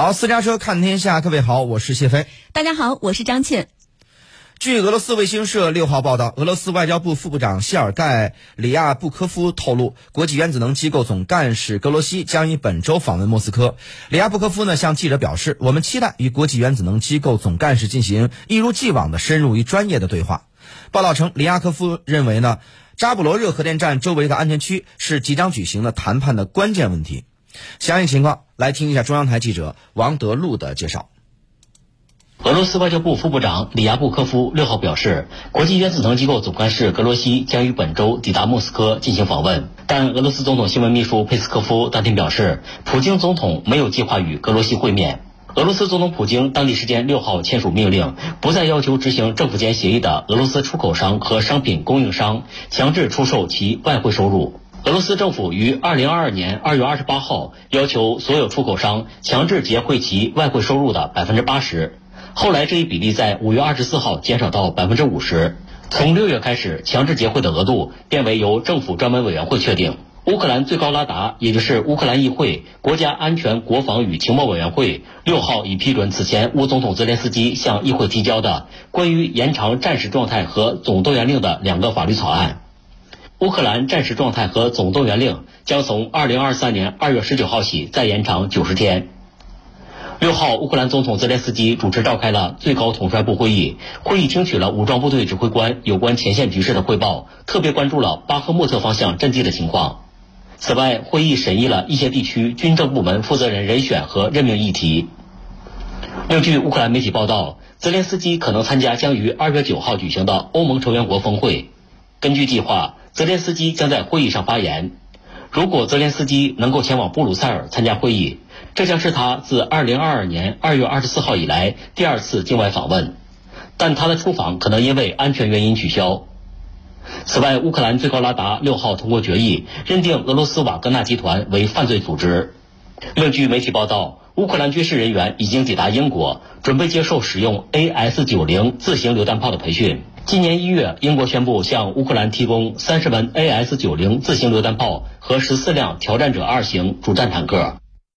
好，私家车看天下，各位好，我是谢飞。大家好，我是张倩。据俄罗斯卫星社六号报道，俄罗斯外交部副部长谢尔盖·里亚布科夫透露，国际原子能机构总干事格罗西将于本周访问莫斯科。里亚布科夫呢向记者表示，我们期待与国际原子能机构总干事进行一如既往的深入与专业的对话。报道称，里亚科夫认为呢，扎布罗热核电站周围的安全区是即将举行的谈判的关键问题。详细情况，来听一下中央台记者王德禄的介绍。俄罗斯外交部副部长里亚布科夫六号表示，国际原子能机构总干事格罗西将于本周抵达莫斯科进行访问。但俄罗斯总统新闻秘书佩斯科夫当天表示，普京总统没有计划与格罗西会面。俄罗斯总统普京当地时间六号签署命令，不再要求执行政府间协议的俄罗斯出口商和商品供应商强制出售其外汇收入。俄罗斯政府于二零二二年二月二十八号要求所有出口商强制结汇其外汇收入的百分之八十。后来这一比例在五月二十四号减少到百分之五十。从六月开始，强制结汇的额度变为由政府专门委员会确定。乌克兰最高拉达，也就是乌克兰议会国家安全、国防与情报委员会，六号已批准此前乌总统泽连斯基向议会提交的关于延长战时状态和总动员令的两个法律草案。乌克兰战时状态和总动员令将从二零二三年二月十九号起再延长九十天。六号，乌克兰总统泽连斯基主持召开了最高统帅部会议，会议听取了武装部队指挥官有关前线局势的汇报，特别关注了巴赫穆特方向阵地的情况。此外，会议审议了一些地区军政部门负责人人选和任命议题。另据乌克兰媒体报道，泽连斯基可能参加将于二月九号举行的欧盟成员国峰会。根据计划，泽连斯基将在会议上发言。如果泽连斯基能够前往布鲁塞尔参加会议，这将是他自2022年2月24号以来第二次境外访问，但他的出访可能因为安全原因取消。此外，乌克兰最高拉达6号通过决议，认定俄罗斯瓦格纳集团为犯罪组织。另据媒体报道，乌克兰军事人员已经抵达英国，准备接受使用 AS-90 自行榴弹炮的培训。今年一月，英国宣布向乌克兰提供三十门 AS-90 自行榴弹炮和十四辆挑战者二型主战坦克。